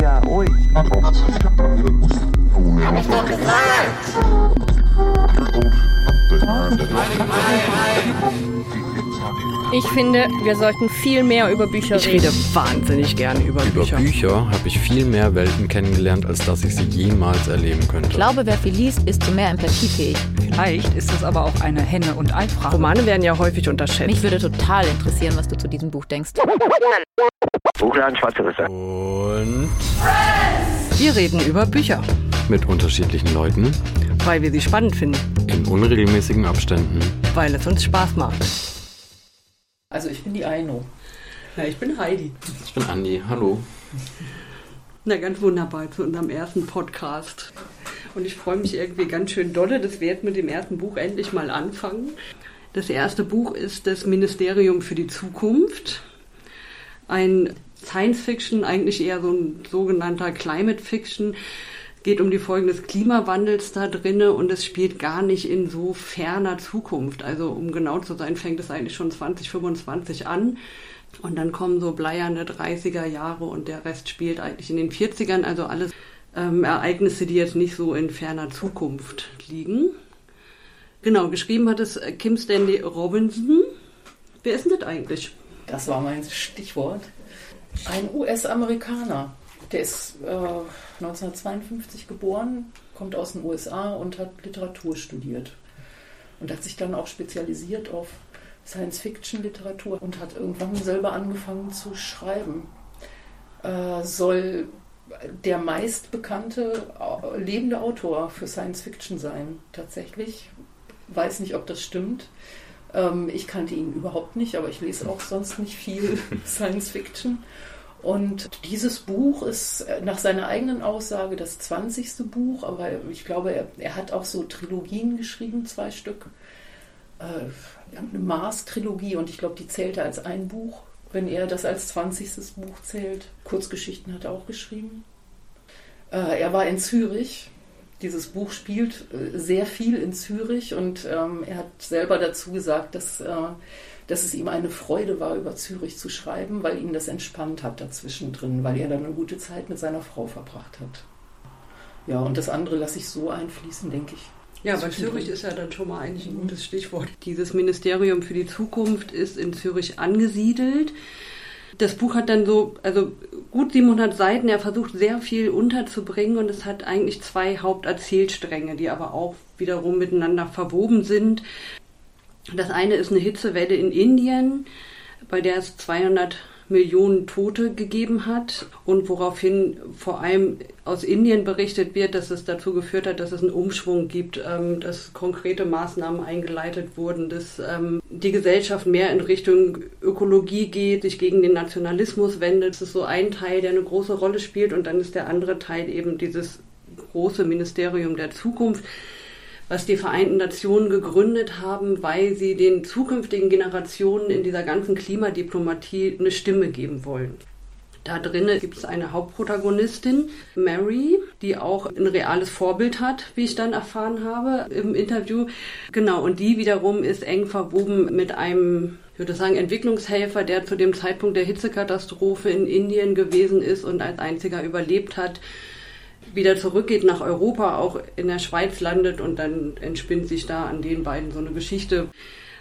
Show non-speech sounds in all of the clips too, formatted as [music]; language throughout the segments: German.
Ja, oi. Hab ich doch gesagt! Ich finde, wir sollten viel mehr über Bücher Ich reden. rede wahnsinnig gerne über, Über Bücher. Bücher habe ich viel mehr Welten kennengelernt, als dass ich sie jemals erleben könnte. Ich glaube, wer viel liest, ist zu mehr empathiefähig. Vielleicht ist es aber auch eine Henne- und Ei-Frage. Romane werden ja häufig unterschätzt. Mich würde total interessieren, was du zu diesem Buch denkst. Buchladen Schwarze Risse. Und wir reden über Bücher, mit unterschiedlichen Leuten weil wir sie spannend finden, in unregelmäßigen Abständen. weil es uns Spaß macht. Also ich bin die Aino. Ja, ich bin Heidi. Ich bin Andi, hallo. Na, ganz wunderbar zu unserem ersten Podcast. Und ich freue mich irgendwie ganz schön dolle, dass wir mit dem ersten Buch endlich mal anfangen. Das erste Buch ist das Ministerium für die Zukunft. Ein Science Fiction, eigentlich eher so ein sogenannter Climate Fiction. Geht um die Folgen des Klimawandels da drinne und es spielt gar nicht in so ferner Zukunft. Also um genau zu sein, fängt es eigentlich schon 2025 an. Und dann kommen so bleierne 30er Jahre und der Rest spielt eigentlich in den 40ern. Also alles ähm, Ereignisse, die jetzt nicht so in ferner Zukunft liegen. Genau, geschrieben hat es Kim Stanley Robinson. Wer ist denn das eigentlich? Das war mein Stichwort. Ein US-Amerikaner. Der ist äh, 1952 geboren, kommt aus den USA und hat Literatur studiert. Und hat sich dann auch spezialisiert auf Science-Fiction-Literatur und hat irgendwann selber angefangen zu schreiben. Äh, soll der meistbekannte äh, lebende Autor für Science-Fiction sein, tatsächlich. Weiß nicht, ob das stimmt. Ähm, ich kannte ihn überhaupt nicht, aber ich lese auch sonst nicht viel [laughs] Science-Fiction. Und dieses Buch ist äh, nach seiner eigenen Aussage das 20. Buch, aber ich glaube, er, er hat auch so Trilogien geschrieben, zwei Stück. Äh, eine Mars-Trilogie und ich glaube, die zählt er als ein Buch, wenn er das als 20. Buch zählt. Kurzgeschichten hat er auch geschrieben. Äh, er war in Zürich. Dieses Buch spielt äh, sehr viel in Zürich und ähm, er hat selber dazu gesagt, dass, äh, dass es ihm eine Freude war, über Zürich zu schreiben, weil ihn das entspannt hat dazwischen drin, weil er dann eine gute Zeit mit seiner Frau verbracht hat. Ja, und das andere lasse ich so einfließen, denke ich. Ja, aber Zürich ist ja dann schon mal eigentlich ein gutes Stichwort. Dieses Ministerium für die Zukunft ist in Zürich angesiedelt. Das Buch hat dann so, also gut 700 Seiten. Er versucht sehr viel unterzubringen und es hat eigentlich zwei Haupterzählstränge, die aber auch wiederum miteinander verwoben sind. Das eine ist eine Hitzewelle in Indien, bei der es 200 Millionen Tote gegeben hat und woraufhin vor allem aus Indien berichtet wird, dass es dazu geführt hat, dass es einen Umschwung gibt, ähm, dass konkrete Maßnahmen eingeleitet wurden, dass ähm, die Gesellschaft mehr in Richtung Ökologie geht, sich gegen den Nationalismus wendet. Das ist so ein Teil, der eine große Rolle spielt und dann ist der andere Teil eben dieses große Ministerium der Zukunft was die Vereinten Nationen gegründet haben, weil sie den zukünftigen Generationen in dieser ganzen Klimadiplomatie eine Stimme geben wollen. Da drinnen gibt es eine Hauptprotagonistin, Mary, die auch ein reales Vorbild hat, wie ich dann erfahren habe im Interview. Genau, und die wiederum ist eng verwoben mit einem, ich würde sagen, Entwicklungshelfer, der zu dem Zeitpunkt der Hitzekatastrophe in Indien gewesen ist und als einziger überlebt hat wieder zurückgeht nach Europa, auch in der Schweiz landet und dann entspinnt sich da an den beiden so eine Geschichte.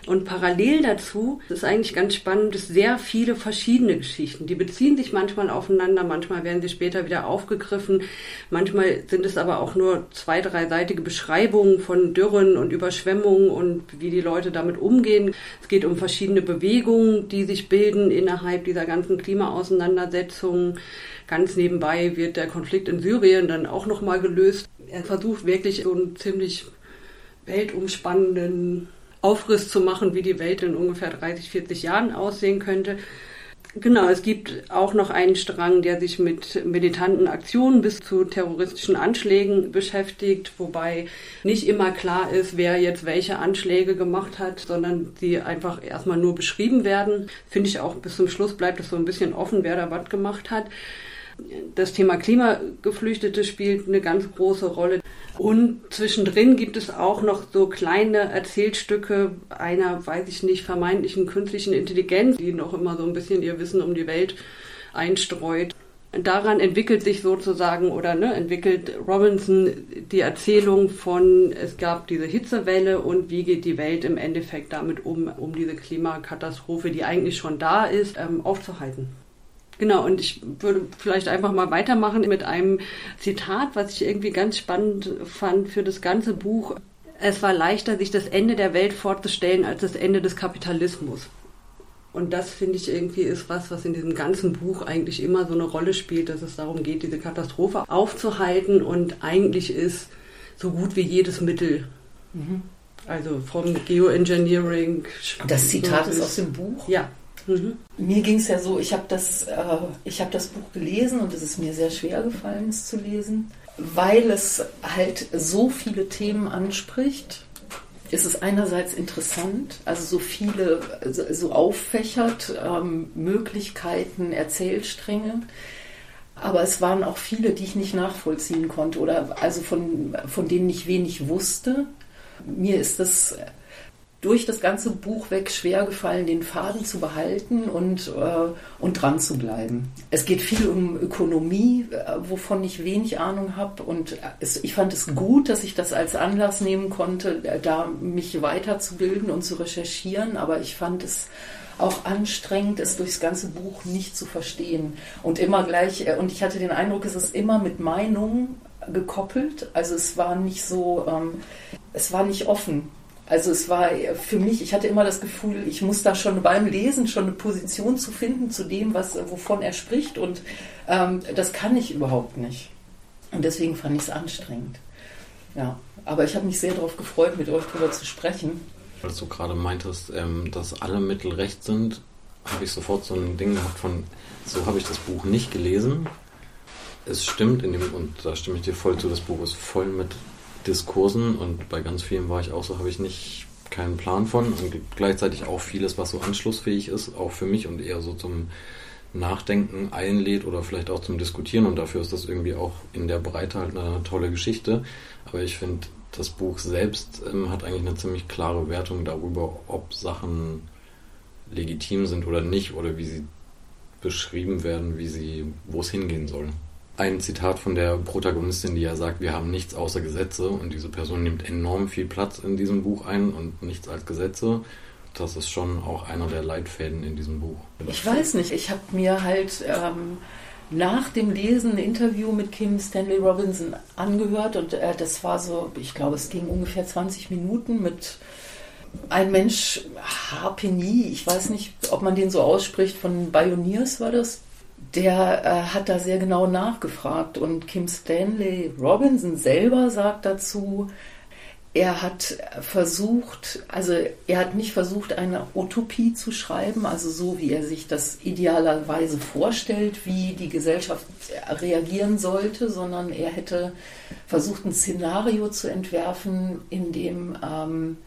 Und parallel dazu, ist eigentlich ganz spannend, es sehr viele verschiedene Geschichten. Die beziehen sich manchmal aufeinander, manchmal werden sie später wieder aufgegriffen, manchmal sind es aber auch nur zwei, dreiseitige Beschreibungen von Dürren und Überschwemmungen und wie die Leute damit umgehen. Es geht um verschiedene Bewegungen, die sich bilden innerhalb dieser ganzen Klimaauseinandersetzungen. Ganz nebenbei wird der Konflikt in Syrien dann auch nochmal gelöst. Er versucht wirklich so einen ziemlich weltumspannenden Aufriss zu machen, wie die Welt in ungefähr 30, 40 Jahren aussehen könnte. Genau, es gibt auch noch einen Strang, der sich mit militanten Aktionen bis zu terroristischen Anschlägen beschäftigt, wobei nicht immer klar ist, wer jetzt welche Anschläge gemacht hat, sondern die einfach erstmal nur beschrieben werden. Finde ich auch bis zum Schluss bleibt es so ein bisschen offen, wer da was gemacht hat. Das Thema Klimageflüchtete spielt eine ganz große Rolle. Und zwischendrin gibt es auch noch so kleine Erzählstücke einer, weiß ich nicht, vermeintlichen künstlichen Intelligenz, die noch immer so ein bisschen ihr Wissen um die Welt einstreut. Daran entwickelt sich sozusagen oder ne, entwickelt Robinson die Erzählung von, es gab diese Hitzewelle und wie geht die Welt im Endeffekt damit um, um diese Klimakatastrophe, die eigentlich schon da ist, ähm, aufzuhalten. Genau, und ich würde vielleicht einfach mal weitermachen mit einem Zitat, was ich irgendwie ganz spannend fand für das ganze Buch. Es war leichter, sich das Ende der Welt vorzustellen als das Ende des Kapitalismus. Und das finde ich irgendwie ist was, was in diesem ganzen Buch eigentlich immer so eine Rolle spielt, dass es darum geht, diese Katastrophe aufzuhalten und eigentlich ist so gut wie jedes Mittel. Mhm. Also vom Geoengineering. Das Zitat ist aus dem Buch? Ja. Mhm. Mir ging es ja so, ich habe das, äh, hab das Buch gelesen und es ist mir sehr schwer gefallen, es zu lesen, weil es halt so viele Themen anspricht ist es einerseits interessant, also so viele, so auffächert, ähm, Möglichkeiten, Erzählstränge. Aber es waren auch viele, die ich nicht nachvollziehen konnte oder also von, von denen ich wenig wusste. Mir ist das durch das ganze Buch weg schwer gefallen, den Faden zu behalten und, äh, und dran zu bleiben. Es geht viel um Ökonomie, äh, wovon ich wenig Ahnung habe. Und es, ich fand es gut, dass ich das als Anlass nehmen konnte, äh, da mich weiterzubilden und zu recherchieren. Aber ich fand es auch anstrengend, es durchs ganze Buch nicht zu verstehen. Und immer gleich, äh, und ich hatte den Eindruck, es ist immer mit Meinungen gekoppelt. Also es war nicht so, ähm, es war nicht offen also es war für mich, ich hatte immer das Gefühl, ich muss da schon beim Lesen schon eine Position zu finden zu dem, was, wovon er spricht. Und ähm, das kann ich überhaupt nicht. Und deswegen fand ich es anstrengend. Ja, aber ich habe mich sehr darauf gefreut, mit euch darüber zu sprechen. Als du gerade meintest, ähm, dass alle Mittel recht sind, habe ich sofort so ein Ding gehabt von, so habe ich das Buch nicht gelesen. Es stimmt, in dem, und da stimme ich dir voll zu, das Buch ist voll mit Diskursen und bei ganz vielen war ich auch so, habe ich nicht keinen Plan von und gleichzeitig auch vieles, was so anschlussfähig ist, auch für mich und eher so zum Nachdenken einlädt oder vielleicht auch zum Diskutieren und dafür ist das irgendwie auch in der Breite halt eine tolle Geschichte. Aber ich finde, das Buch selbst ähm, hat eigentlich eine ziemlich klare Wertung darüber, ob Sachen legitim sind oder nicht oder wie sie beschrieben werden, wie sie, wo es hingehen soll ein Zitat von der Protagonistin, die ja sagt, wir haben nichts außer Gesetze und diese Person nimmt enorm viel Platz in diesem Buch ein und nichts als Gesetze. Das ist schon auch einer der Leitfäden in diesem Buch. Ich weiß nicht, ich habe mir halt ähm, nach dem Lesen ein Interview mit Kim Stanley Robinson angehört und äh, das war so, ich glaube, es ging ungefähr 20 Minuten mit ein Mensch, Harpenie, ich weiß nicht, ob man den so ausspricht, von Pioneers war das, der äh, hat da sehr genau nachgefragt und Kim Stanley Robinson selber sagt dazu, er hat versucht, also er hat nicht versucht, eine Utopie zu schreiben, also so wie er sich das idealerweise vorstellt, wie die Gesellschaft reagieren sollte, sondern er hätte versucht, ein Szenario zu entwerfen, in dem ähm,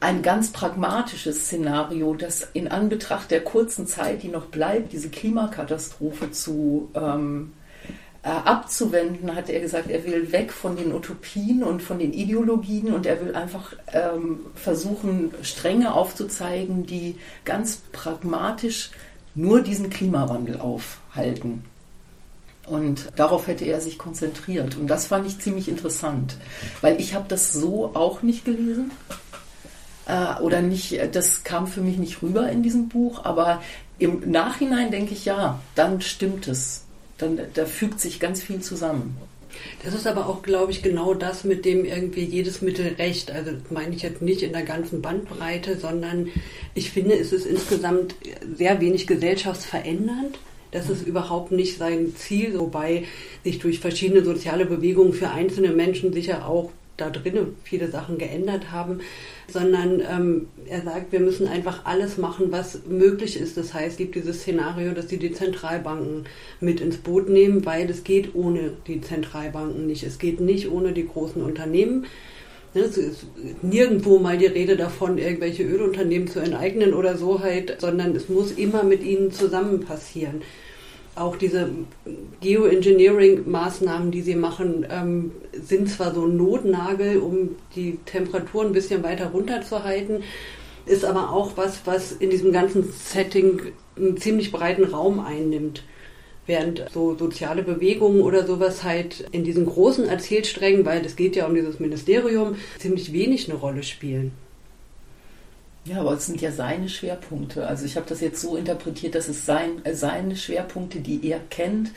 ein ganz pragmatisches Szenario, das in Anbetracht der kurzen Zeit, die noch bleibt, diese Klimakatastrophe zu ähm, äh, abzuwenden, hat er gesagt, er will weg von den Utopien und von den Ideologien und er will einfach ähm, versuchen, Stränge aufzuzeigen, die ganz pragmatisch nur diesen Klimawandel aufhalten. Und darauf hätte er sich konzentriert. Und das fand ich ziemlich interessant, weil ich habe das so auch nicht gelesen äh, oder nicht, das kam für mich nicht rüber in diesem Buch, aber im Nachhinein denke ich, ja, dann stimmt es. Dann, da fügt sich ganz viel zusammen. Das ist aber auch, glaube ich, genau das, mit dem irgendwie jedes Mittel recht. Also meine ich jetzt nicht in der ganzen Bandbreite, sondern ich finde, es ist insgesamt sehr wenig gesellschaftsverändernd. Das ist überhaupt nicht sein Ziel, wobei sich durch verschiedene soziale Bewegungen für einzelne Menschen sicher auch da drinnen viele Sachen geändert haben, sondern ähm, er sagt, wir müssen einfach alles machen, was möglich ist. Das heißt, es gibt dieses Szenario, dass sie die Zentralbanken mit ins Boot nehmen, weil es geht ohne die Zentralbanken nicht. Es geht nicht ohne die großen Unternehmen. Ne, es ist nirgendwo mal die Rede davon, irgendwelche Ölunternehmen zu enteignen oder so halt, sondern es muss immer mit ihnen zusammen passieren. Auch diese Geoengineering-Maßnahmen, die sie machen, ähm, sind zwar so ein Notnagel, um die Temperatur ein bisschen weiter runterzuhalten, ist aber auch was, was in diesem ganzen Setting einen ziemlich breiten Raum einnimmt. Während so soziale Bewegungen oder sowas halt in diesen großen Erzählsträngen, weil es geht ja um dieses Ministerium, ziemlich wenig eine Rolle spielen. Ja, aber es sind ja seine Schwerpunkte. Also ich habe das jetzt so interpretiert, dass es sein, seine Schwerpunkte, die er kennt.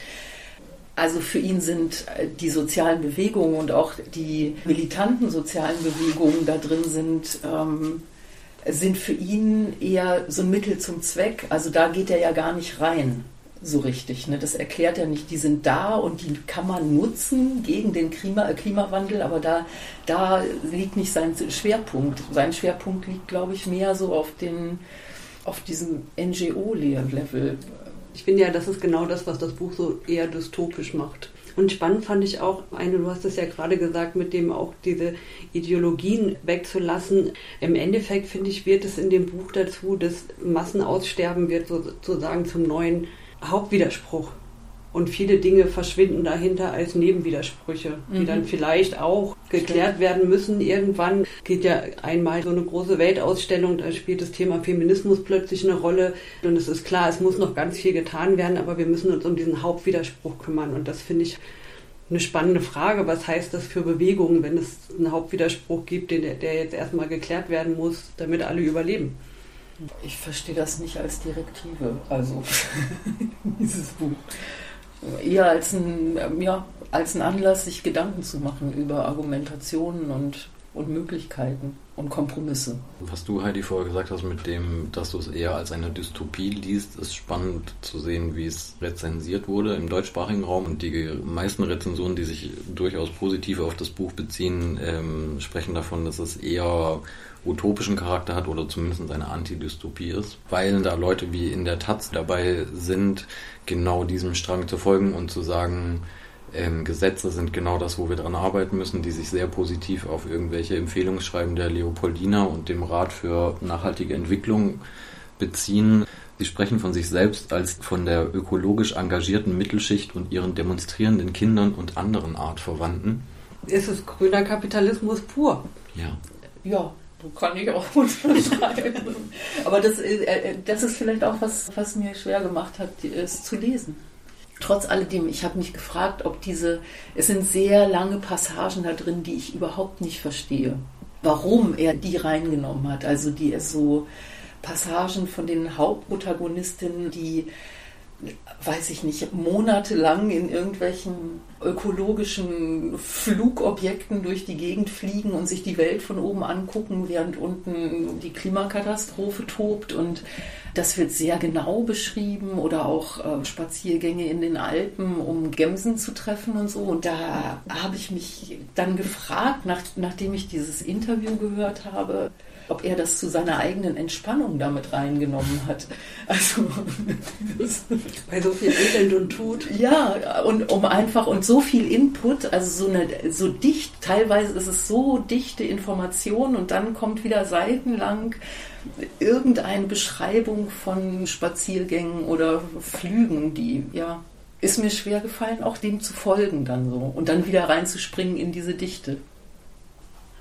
Also für ihn sind die sozialen Bewegungen und auch die militanten sozialen Bewegungen da drin sind, ähm, sind für ihn eher so ein Mittel zum Zweck. Also da geht er ja gar nicht rein so richtig. Ne? Das erklärt er nicht. Die sind da und die kann man nutzen gegen den Klima, äh, Klimawandel, aber da, da liegt nicht sein Schwerpunkt. Sein Schwerpunkt liegt, glaube ich, mehr so auf, den, auf diesem NGO-Level. Ich finde ja, das ist genau das, was das Buch so eher dystopisch macht. Und spannend fand ich auch, eine, du hast es ja gerade gesagt, mit dem auch diese Ideologien wegzulassen. Im Endeffekt, finde ich, wird es in dem Buch dazu, das Massenaussterben wird sozusagen zum neuen Hauptwiderspruch. Und viele Dinge verschwinden dahinter als Nebenwidersprüche, die mhm. dann vielleicht auch geklärt werden müssen. Irgendwann geht ja einmal so eine große Weltausstellung, da spielt das Thema Feminismus plötzlich eine Rolle. Und es ist klar, es muss noch ganz viel getan werden, aber wir müssen uns um diesen Hauptwiderspruch kümmern. Und das finde ich eine spannende Frage. Was heißt das für Bewegungen, wenn es einen Hauptwiderspruch gibt, der, der jetzt erstmal geklärt werden muss, damit alle überleben? Ich verstehe das nicht als Direktive, also [laughs] dieses Buch. Eher als ein, ja, als ein Anlass, sich Gedanken zu machen über Argumentationen und, und Möglichkeiten und Kompromisse. Was du, Heidi, vorher gesagt hast, mit dem, dass du es eher als eine Dystopie liest, ist spannend zu sehen, wie es rezensiert wurde im deutschsprachigen Raum. Und die meisten Rezensionen, die sich durchaus positiv auf das Buch beziehen, ähm, sprechen davon, dass es eher utopischen Charakter hat oder zumindest eine Antidystopie ist, weil da Leute wie in der Taz dabei sind, genau diesem Strang zu folgen und zu sagen, ähm, Gesetze sind genau das, wo wir dran arbeiten müssen, die sich sehr positiv auf irgendwelche Empfehlungsschreiben der Leopoldina und dem Rat für nachhaltige Entwicklung beziehen. Sie sprechen von sich selbst als von der ökologisch engagierten Mittelschicht und ihren demonstrierenden Kindern und anderen Artverwandten. Es ist grüner Kapitalismus pur. Ja. Ja, kann ich auch [laughs] unterschreiben. Aber das, äh, äh, das ist vielleicht auch was, was mir schwer gemacht hat, es zu lesen. Trotz alledem, ich habe mich gefragt, ob diese, es sind sehr lange Passagen da drin, die ich überhaupt nicht verstehe. Warum er die reingenommen hat. Also die er so Passagen von den Hauptprotagonistinnen, die weiß ich nicht, monatelang in irgendwelchen ökologischen Flugobjekten durch die Gegend fliegen und sich die Welt von oben angucken, während unten die Klimakatastrophe tobt. Und das wird sehr genau beschrieben oder auch äh, Spaziergänge in den Alpen, um Gemsen zu treffen und so. Und da habe ich mich dann gefragt, nach, nachdem ich dieses Interview gehört habe, ob er das zu seiner eigenen Entspannung damit reingenommen hat. Also bei so viel Elend und Tut. Ja, und um einfach und so viel Input, also so eine so dicht, teilweise ist es so dichte Information und dann kommt wieder seitenlang irgendeine Beschreibung von Spaziergängen oder Flügen, die ja ist mir schwer gefallen, auch dem zu folgen dann so und dann wieder reinzuspringen in diese Dichte.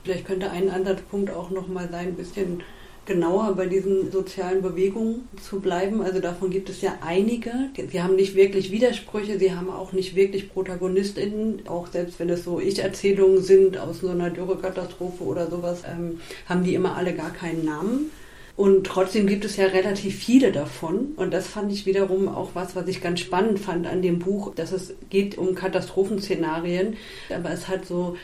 Vielleicht könnte ein Ansatzpunkt auch nochmal sein, ein bisschen genauer bei diesen sozialen Bewegungen zu bleiben. Also davon gibt es ja einige. Sie haben nicht wirklich Widersprüche, sie haben auch nicht wirklich ProtagonistInnen, auch selbst wenn es so Ich-Erzählungen sind aus so einer Dürrekatastrophe oder sowas, ähm, haben die immer alle gar keinen Namen. Und trotzdem gibt es ja relativ viele davon. Und das fand ich wiederum auch was, was ich ganz spannend fand an dem Buch, dass es geht um Katastrophenszenarien, aber es hat so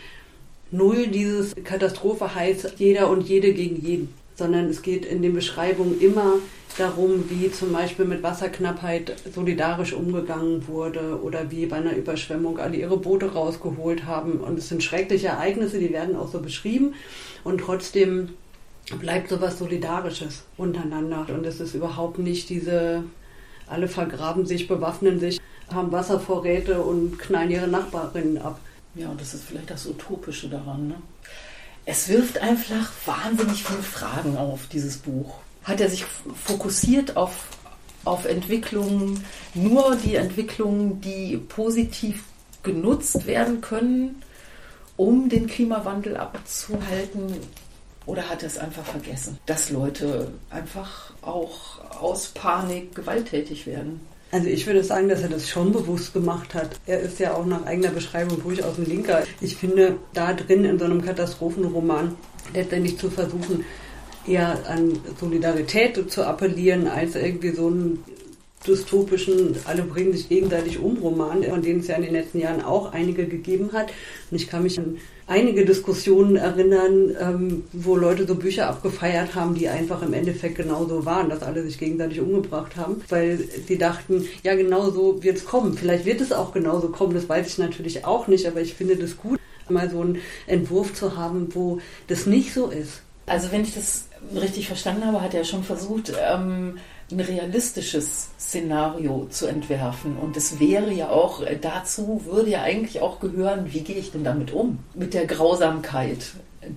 null dieses Katastrophe heißt jeder und jede gegen jeden, sondern es geht in den Beschreibungen immer darum, wie zum Beispiel mit Wasserknappheit solidarisch umgegangen wurde oder wie bei einer Überschwemmung alle ihre Boote rausgeholt haben. Und es sind schreckliche Ereignisse, die werden auch so beschrieben. Und trotzdem bleibt sowas Solidarisches untereinander. Und es ist überhaupt nicht diese, alle vergraben sich, bewaffnen sich, haben Wasservorräte und knallen ihre Nachbarinnen ab. Ja, und das ist vielleicht das Utopische daran. Ne? Es wirft einfach wahnsinnig viele Fragen auf, dieses Buch. Hat er sich fokussiert auf, auf Entwicklungen, nur die Entwicklungen, die positiv genutzt werden können, um den Klimawandel abzuhalten? Oder hat er es einfach vergessen, dass Leute einfach auch aus Panik gewalttätig werden? Also ich würde sagen, dass er das schon bewusst gemacht hat. Er ist ja auch nach eigener Beschreibung durchaus ein Linker. Ich finde, da drin in so einem Katastrophenroman letztendlich zu versuchen, eher an Solidarität zu appellieren, als irgendwie so einen dystopischen, alle bringen sich gegenseitig um Roman, von denen es ja in den letzten Jahren auch einige gegeben hat. Und ich kann mich an einige Diskussionen erinnern, ähm, wo Leute so Bücher abgefeiert haben, die einfach im Endeffekt genauso waren, dass alle sich gegenseitig umgebracht haben, weil sie dachten, ja, genau so wird es kommen. Vielleicht wird es auch genauso kommen, das weiß ich natürlich auch nicht, aber ich finde das gut, mal so einen Entwurf zu haben, wo das nicht so ist. Also wenn ich das richtig verstanden habe, hat er schon versucht, ähm, ein realistisches Szenario zu entwerfen. Und es wäre ja auch, äh, dazu würde ja eigentlich auch gehören, wie gehe ich denn damit um? Mit der Grausamkeit,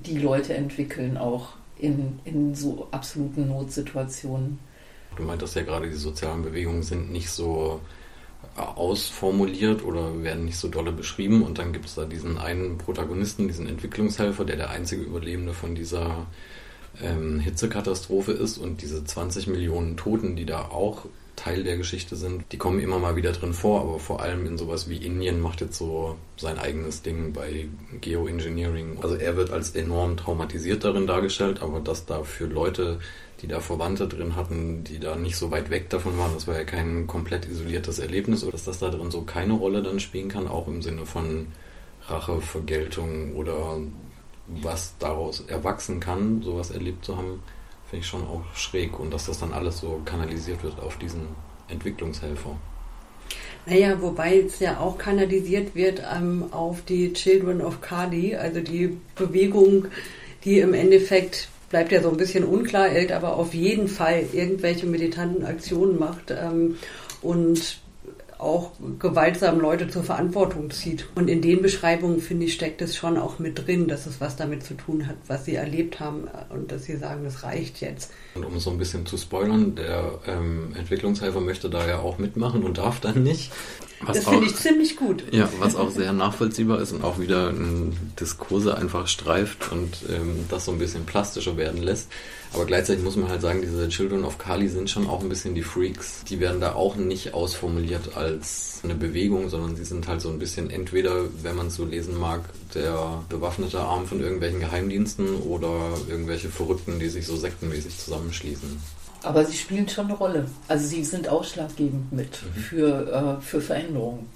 die Leute entwickeln, auch in, in so absoluten Notsituationen. Du meintest ja gerade, die sozialen Bewegungen sind nicht so äh, ausformuliert oder werden nicht so dolle beschrieben. Und dann gibt es da diesen einen Protagonisten, diesen Entwicklungshelfer, der der einzige Überlebende von dieser ähm, Hitzekatastrophe ist und diese 20 Millionen Toten, die da auch Teil der Geschichte sind, die kommen immer mal wieder drin vor, aber vor allem in sowas wie Indien macht jetzt so sein eigenes Ding bei Geoengineering. Also er wird als enorm traumatisiert darin dargestellt, aber dass da für Leute, die da Verwandte drin hatten, die da nicht so weit weg davon waren, das war ja kein komplett isoliertes Erlebnis, oder dass das da drin so keine Rolle dann spielen kann, auch im Sinne von Rache, Vergeltung oder was daraus erwachsen kann, sowas erlebt zu haben, finde ich schon auch schräg. Und dass das dann alles so kanalisiert wird auf diesen Entwicklungshelfer. Naja, wobei es ja auch kanalisiert wird ähm, auf die Children of Kali, also die Bewegung, die im Endeffekt bleibt ja so ein bisschen unklar, aber auf jeden Fall irgendwelche militanten Aktionen macht ähm, und auch gewaltsam Leute zur Verantwortung zieht. Und in den Beschreibungen, finde ich, steckt es schon auch mit drin, dass es was damit zu tun hat, was sie erlebt haben und dass sie sagen, das reicht jetzt. Und um so ein bisschen zu spoilern, der ähm, Entwicklungshelfer möchte da ja auch mitmachen und darf dann nicht. Was das finde ich ziemlich gut. Ja, was auch sehr nachvollziehbar ist und auch wieder ein Diskurse einfach streift und ähm, das so ein bisschen plastischer werden lässt. Aber gleichzeitig muss man halt sagen, diese Children of Kali sind schon auch ein bisschen die Freaks. Die werden da auch nicht ausformuliert als eine Bewegung, sondern sie sind halt so ein bisschen entweder, wenn man es so lesen mag, der bewaffnete Arm von irgendwelchen Geheimdiensten oder irgendwelche Verrückten, die sich so sektenmäßig zusammenschließen. Aber sie spielen schon eine Rolle. Also sie sind ausschlaggebend mit mhm. für, äh, für Veränderungen.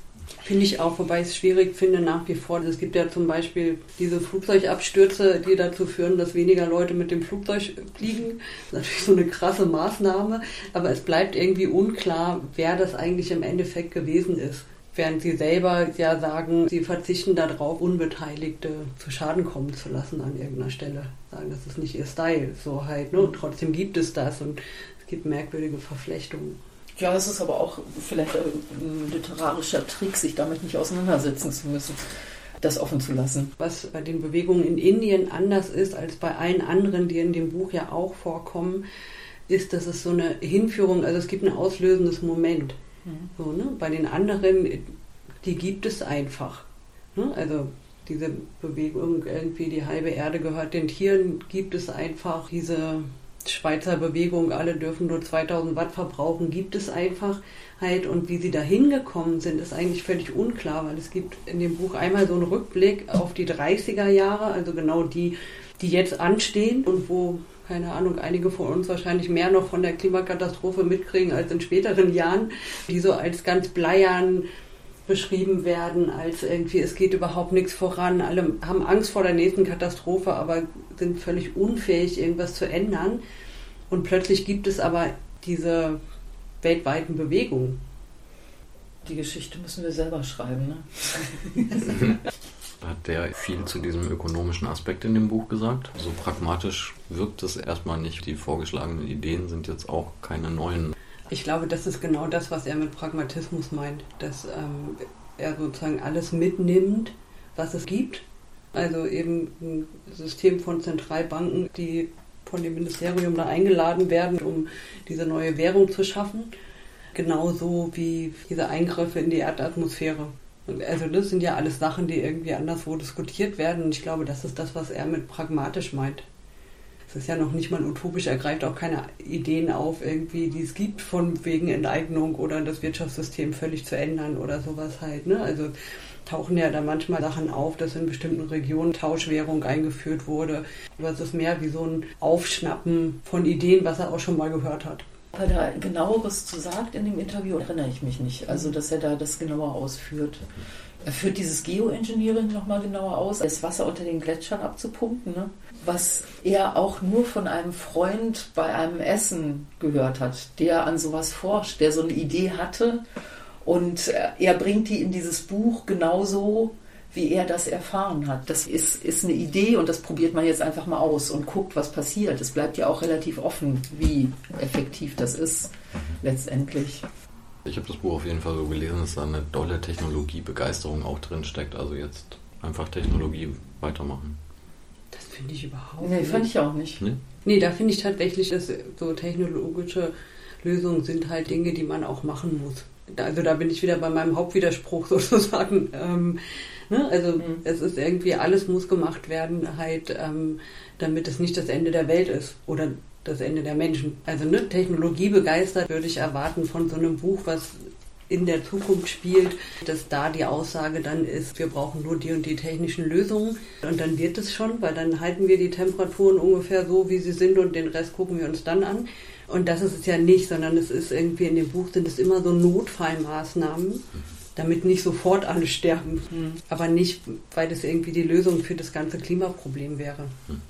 Finde ich auch, wobei ich es schwierig finde nach wie vor. Es gibt ja zum Beispiel diese Flugzeugabstürze, die dazu führen, dass weniger Leute mit dem Flugzeug fliegen. Das ist natürlich so eine krasse Maßnahme, aber es bleibt irgendwie unklar, wer das eigentlich im Endeffekt gewesen ist. Während sie selber ja sagen, sie verzichten darauf, Unbeteiligte zu Schaden kommen zu lassen an irgendeiner Stelle. Sagen, das ist nicht ihr Style, so halt. Ne? Und trotzdem gibt es das und es gibt merkwürdige Verflechtungen. Ja, es ist aber auch vielleicht ein literarischer Trick, sich damit nicht auseinandersetzen zu müssen, das offen zu lassen. Was bei den Bewegungen in Indien anders ist als bei allen anderen, die in dem Buch ja auch vorkommen, ist, dass es so eine Hinführung, also es gibt ein auslösendes Moment. So, ne? Bei den anderen, die gibt es einfach. Ne? Also diese Bewegung, irgendwie die halbe Erde gehört den Tieren, gibt es einfach diese Schweizer Bewegung, alle dürfen nur 2000 Watt verbrauchen, gibt es einfach halt. Und wie sie da hingekommen sind, ist eigentlich völlig unklar, weil es gibt in dem Buch einmal so einen Rückblick auf die 30er Jahre, also genau die, die jetzt anstehen und wo, keine Ahnung, einige von uns wahrscheinlich mehr noch von der Klimakatastrophe mitkriegen als in späteren Jahren, die so als ganz bleiern beschrieben werden, als irgendwie, es geht überhaupt nichts voran, alle haben Angst vor der nächsten Katastrophe, aber sind völlig unfähig, irgendwas zu ändern. Und plötzlich gibt es aber diese weltweiten Bewegungen. Die Geschichte müssen wir selber schreiben, ne? [laughs] [laughs] Hat der viel zu diesem ökonomischen Aspekt in dem Buch gesagt? So pragmatisch wirkt es erstmal nicht. Die vorgeschlagenen Ideen sind jetzt auch keine neuen. Ich glaube, das ist genau das, was er mit Pragmatismus meint, dass ähm, er sozusagen alles mitnimmt, was es gibt. Also eben ein System von Zentralbanken, die von dem Ministerium da eingeladen werden, um diese neue Währung zu schaffen. genauso wie diese Eingriffe in die Erdatmosphäre. Also das sind ja alles Sachen, die irgendwie anderswo diskutiert werden. Und ich glaube, das ist das, was er mit pragmatisch meint. Es ist ja noch nicht mal utopisch, er greift auch keine Ideen auf, irgendwie, die es gibt, von wegen Enteignung oder das Wirtschaftssystem völlig zu ändern oder sowas halt. Ne? Also tauchen ja da manchmal Sachen auf, dass in bestimmten Regionen Tauschwährung eingeführt wurde. Aber es ist mehr wie so ein Aufschnappen von Ideen, was er auch schon mal gehört hat. Ob er da genaueres zu sagt in dem Interview, erinnere ich mich nicht. Also, dass er da das genauer ausführt. Er führt dieses Geoengineering nochmal genauer aus, das Wasser unter den Gletschern abzupumpen, ne? was er auch nur von einem Freund bei einem Essen gehört hat, der an sowas forscht, der so eine Idee hatte und er bringt die in dieses Buch genauso, wie er das erfahren hat. Das ist, ist eine Idee und das probiert man jetzt einfach mal aus und guckt, was passiert. Es bleibt ja auch relativ offen, wie effektiv das ist letztendlich. Ich habe das Buch auf jeden Fall so gelesen, dass da eine dolle Technologiebegeisterung auch drin steckt. Also jetzt einfach Technologie weitermachen. Das finde ich überhaupt nee, nicht. fand ich auch nicht. Nee? Nee, da finde ich tatsächlich, dass so technologische Lösungen sind halt Dinge, die man auch machen muss. Also da bin ich wieder bei meinem Hauptwiderspruch [laughs] sozusagen. Ähm, ne? Also mhm. es ist irgendwie, alles muss gemacht werden, halt, ähm, damit es nicht das Ende der Welt ist oder das Ende der Menschen. Also ne, Technologie begeistert würde ich erwarten von so einem Buch, was in der Zukunft spielt, dass da die Aussage dann ist, wir brauchen nur die und die technischen Lösungen und dann wird es schon, weil dann halten wir die Temperaturen ungefähr so, wie sie sind und den Rest gucken wir uns dann an. Und das ist es ja nicht, sondern es ist irgendwie in dem Buch sind es immer so Notfallmaßnahmen, damit nicht sofort alle sterben, mhm. aber nicht, weil das irgendwie die Lösung für das ganze Klimaproblem wäre. Mhm.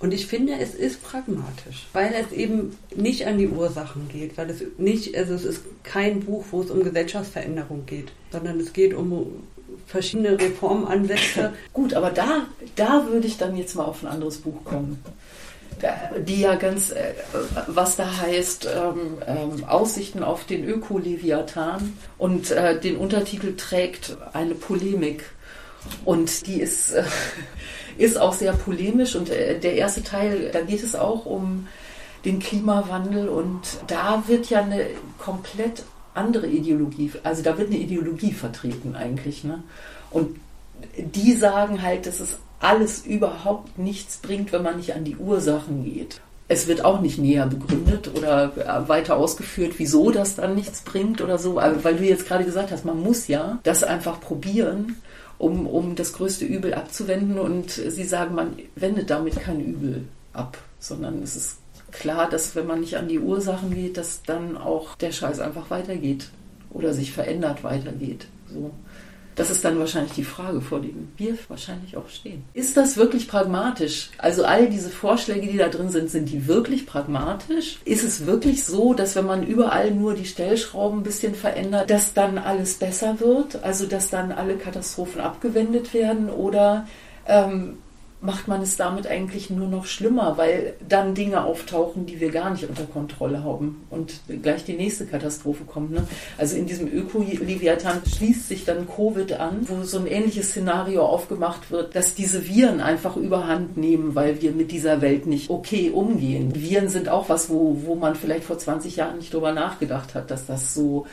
Und ich finde, es ist pragmatisch, weil es eben nicht an die Ursachen geht, weil es nicht, also es ist kein Buch, wo es um Gesellschaftsveränderung geht, sondern es geht um verschiedene Reformansätze. Gut, aber da, da würde ich dann jetzt mal auf ein anderes Buch kommen. Die ja ganz, äh, was da heißt, ähm, ähm, Aussichten auf den Öko-Leviathan und äh, den Untertitel trägt eine Polemik. Und die ist, äh, [laughs] ist auch sehr polemisch und der erste Teil, da geht es auch um den Klimawandel und da wird ja eine komplett andere Ideologie, also da wird eine Ideologie vertreten eigentlich. Ne? Und die sagen halt, dass es alles überhaupt nichts bringt, wenn man nicht an die Ursachen geht. Es wird auch nicht näher begründet oder äh, weiter ausgeführt, wieso das dann nichts bringt oder so. weil du jetzt gerade gesagt hast, man muss ja das einfach probieren um, um das größte Übel abzuwenden. Und sie sagen, man wendet damit kein Übel ab, sondern es ist klar, dass wenn man nicht an die Ursachen geht, dass dann auch der Scheiß einfach weitergeht oder sich verändert weitergeht. So. Das ist dann wahrscheinlich die Frage, vor der wir wahrscheinlich auch stehen. Ist das wirklich pragmatisch? Also all diese Vorschläge, die da drin sind, sind die wirklich pragmatisch? Ist es wirklich so, dass wenn man überall nur die Stellschrauben ein bisschen verändert, dass dann alles besser wird? Also dass dann alle Katastrophen abgewendet werden? Oder ähm, macht man es damit eigentlich nur noch schlimmer, weil dann Dinge auftauchen, die wir gar nicht unter Kontrolle haben und gleich die nächste Katastrophe kommt. Ne? Also in diesem Öko-Leviathan schließt sich dann Covid an, wo so ein ähnliches Szenario aufgemacht wird, dass diese Viren einfach überhand nehmen, weil wir mit dieser Welt nicht okay umgehen. Viren sind auch was, wo, wo man vielleicht vor 20 Jahren nicht drüber nachgedacht hat, dass das so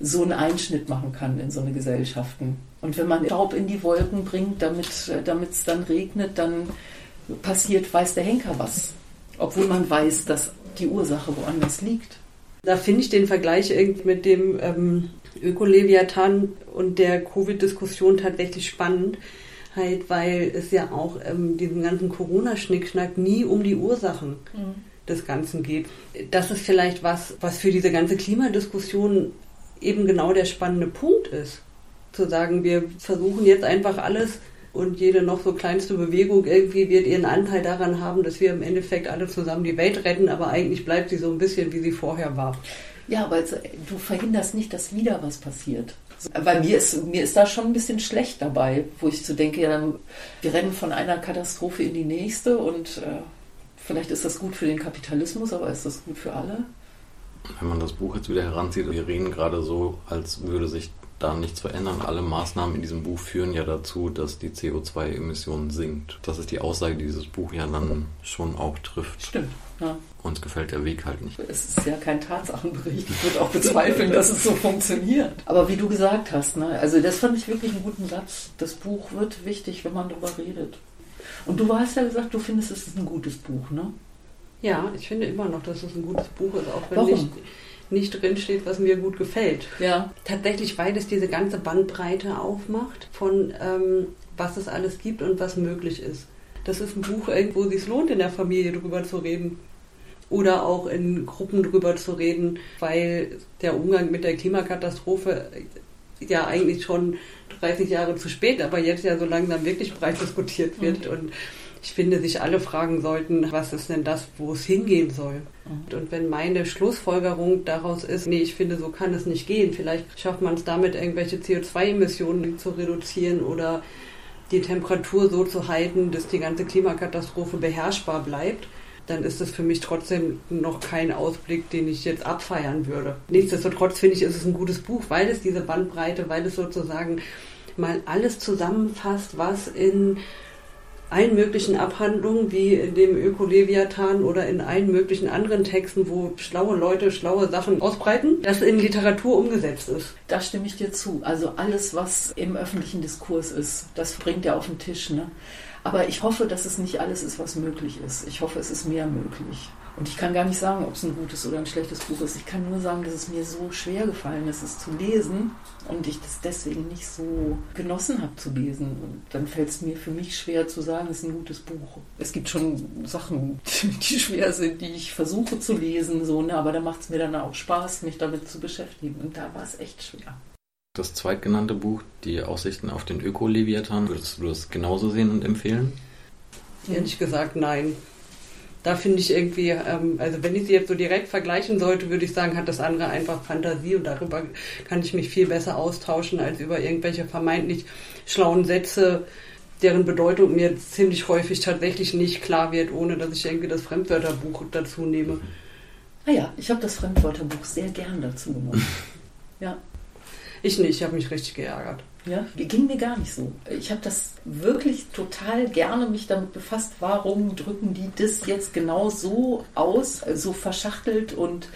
so einen Einschnitt machen kann in so eine Gesellschaften. Und wenn man Staub in die Wolken bringt, damit es dann regnet, dann passiert, weiß der Henker was. Obwohl man weiß, dass die Ursache woanders liegt. Da finde ich den Vergleich mit dem ähm, Ökoleviathan und der Covid-Diskussion tatsächlich spannend, halt, weil es ja auch ähm, diesem ganzen Corona-Schnickschnack nie um die Ursachen mhm. des Ganzen geht. Das ist vielleicht was, was für diese ganze Klimadiskussion eben genau der spannende Punkt ist. Zu sagen, wir versuchen jetzt einfach alles und jede noch so kleinste Bewegung irgendwie wird ihren Anteil daran haben, dass wir im Endeffekt alle zusammen die Welt retten, aber eigentlich bleibt sie so ein bisschen, wie sie vorher war. Ja, aber du verhinderst nicht, dass wieder was passiert. Weil mir ist, mir ist da schon ein bisschen schlecht dabei, wo ich so denke, ja, wir rennen von einer Katastrophe in die nächste und äh, vielleicht ist das gut für den Kapitalismus, aber ist das gut für alle? Wenn man das Buch jetzt wieder heranzieht, wir reden gerade so, als würde sich da nichts verändern. Alle Maßnahmen in diesem Buch führen ja dazu, dass die CO2-Emission sinkt. Das ist die Aussage, die dieses Buch ja dann schon auch trifft. Stimmt. Ja. Uns gefällt der Weg halt nicht. Es ist ja kein Tatsachenbericht. Ich würde auch bezweifeln, dass es so funktioniert. Aber wie du gesagt hast, ne, also das fand ich wirklich einen guten Satz. Das Buch wird wichtig, wenn man darüber redet. Und du hast ja gesagt, du findest, es ist ein gutes Buch, ne? Ja, ich finde immer noch, dass es ein gutes Buch ist, auch wenn Warum? nicht, nicht drinsteht, was mir gut gefällt. Ja. Tatsächlich, weil es diese ganze Bandbreite aufmacht von ähm, was es alles gibt und was möglich ist. Das ist ein Buch, wo es sich lohnt, in der Familie drüber zu reden. Oder auch in Gruppen drüber zu reden, weil der Umgang mit der Klimakatastrophe ja eigentlich schon 30 Jahre zu spät, aber jetzt ja so langsam wirklich breit diskutiert wird. Und ich finde, sich alle fragen sollten, was ist denn das, wo es hingehen soll. Und wenn meine Schlussfolgerung daraus ist, nee, ich finde, so kann es nicht gehen, vielleicht schafft man es damit, irgendwelche CO2-Emissionen zu reduzieren oder die Temperatur so zu halten, dass die ganze Klimakatastrophe beherrschbar bleibt, dann ist das für mich trotzdem noch kein Ausblick, den ich jetzt abfeiern würde. Nichtsdestotrotz finde ich, ist es ein gutes Buch, weil es diese Bandbreite, weil es sozusagen mal alles zusammenfasst, was in allen möglichen Abhandlungen, wie in dem Öko-Leviathan oder in allen möglichen anderen Texten, wo schlaue Leute schlaue Sachen ausbreiten, das in Literatur umgesetzt ist. Da stimme ich dir zu. Also alles, was im öffentlichen Diskurs ist, das bringt er auf den Tisch. Ne? Aber ich hoffe, dass es nicht alles ist, was möglich ist. Ich hoffe, es ist mehr möglich. Und ich kann gar nicht sagen, ob es ein gutes oder ein schlechtes Buch ist. Ich kann nur sagen, dass es mir so schwer gefallen ist, es zu lesen und ich das deswegen nicht so genossen habe zu lesen. Und dann fällt es mir für mich schwer zu sagen, es ist ein gutes Buch. Es gibt schon Sachen, [laughs] die schwer sind, die ich versuche zu lesen, so, ne? aber da macht es mir dann auch Spaß, mich damit zu beschäftigen. Und da war es echt schwer. Das zweitgenannte Buch, die Aussichten auf den Öko-Leviathan, würdest du das genauso sehen und empfehlen? Ehrlich gesagt, nein. Da finde ich irgendwie, ähm, also wenn ich sie jetzt so direkt vergleichen sollte, würde ich sagen, hat das andere einfach Fantasie und darüber kann ich mich viel besser austauschen als über irgendwelche vermeintlich schlauen Sätze, deren Bedeutung mir ziemlich häufig tatsächlich nicht klar wird, ohne dass ich irgendwie das Fremdwörterbuch dazu nehme. Ah ja, ich habe das Fremdwörterbuch sehr gern dazu genommen. [laughs] ja. Ich nicht, ich habe mich richtig geärgert. Ja, ging mir gar nicht so. Ich habe das wirklich total gerne mich damit befasst, warum drücken die das jetzt genau so aus, so verschachtelt und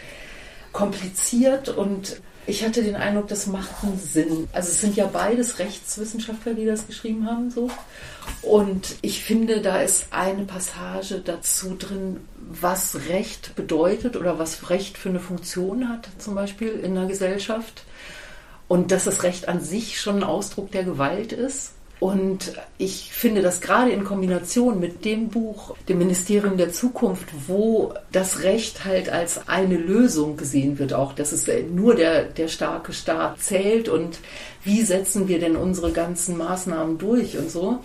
kompliziert und ich hatte den Eindruck, das macht einen Sinn. Also es sind ja beides Rechtswissenschaftler, die das geschrieben haben, so. Und ich finde, da ist eine Passage dazu drin, was Recht bedeutet oder was Recht für eine Funktion hat, zum Beispiel in einer Gesellschaft. Und dass das Recht an sich schon ein Ausdruck der Gewalt ist. Und ich finde das gerade in Kombination mit dem Buch, dem Ministerium der Zukunft, wo das Recht halt als eine Lösung gesehen wird, auch dass es nur der, der starke Staat zählt und wie setzen wir denn unsere ganzen Maßnahmen durch und so,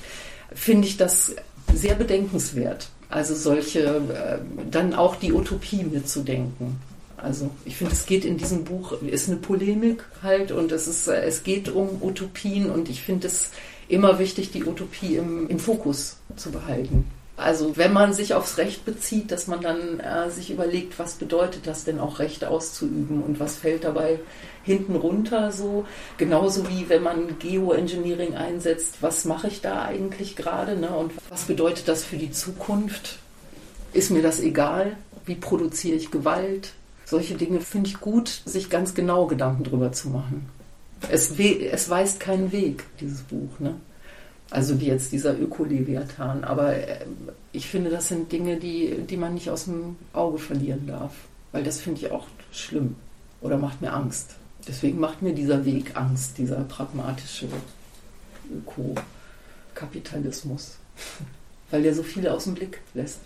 finde ich das sehr bedenkenswert. Also solche, äh, dann auch die Utopie mitzudenken. Also ich finde, es geht in diesem Buch, ist eine Polemik halt und es, ist, es geht um Utopien und ich finde es immer wichtig, die Utopie im, im Fokus zu behalten. Also wenn man sich aufs Recht bezieht, dass man dann äh, sich überlegt, was bedeutet das denn auch Recht auszuüben und was fällt dabei hinten runter so. Genauso wie wenn man Geoengineering einsetzt, was mache ich da eigentlich gerade ne? und was bedeutet das für die Zukunft? Ist mir das egal? Wie produziere ich Gewalt? Solche Dinge finde ich gut, sich ganz genau Gedanken drüber zu machen. Es, es weist keinen Weg, dieses Buch. Ne? Also wie jetzt dieser Öko-Leviathan. Aber ich finde, das sind Dinge, die, die man nicht aus dem Auge verlieren darf. Weil das finde ich auch schlimm oder macht mir Angst. Deswegen macht mir dieser Weg Angst, dieser pragmatische Ökokapitalismus. [laughs] Weil der so viele aus dem Blick lässt.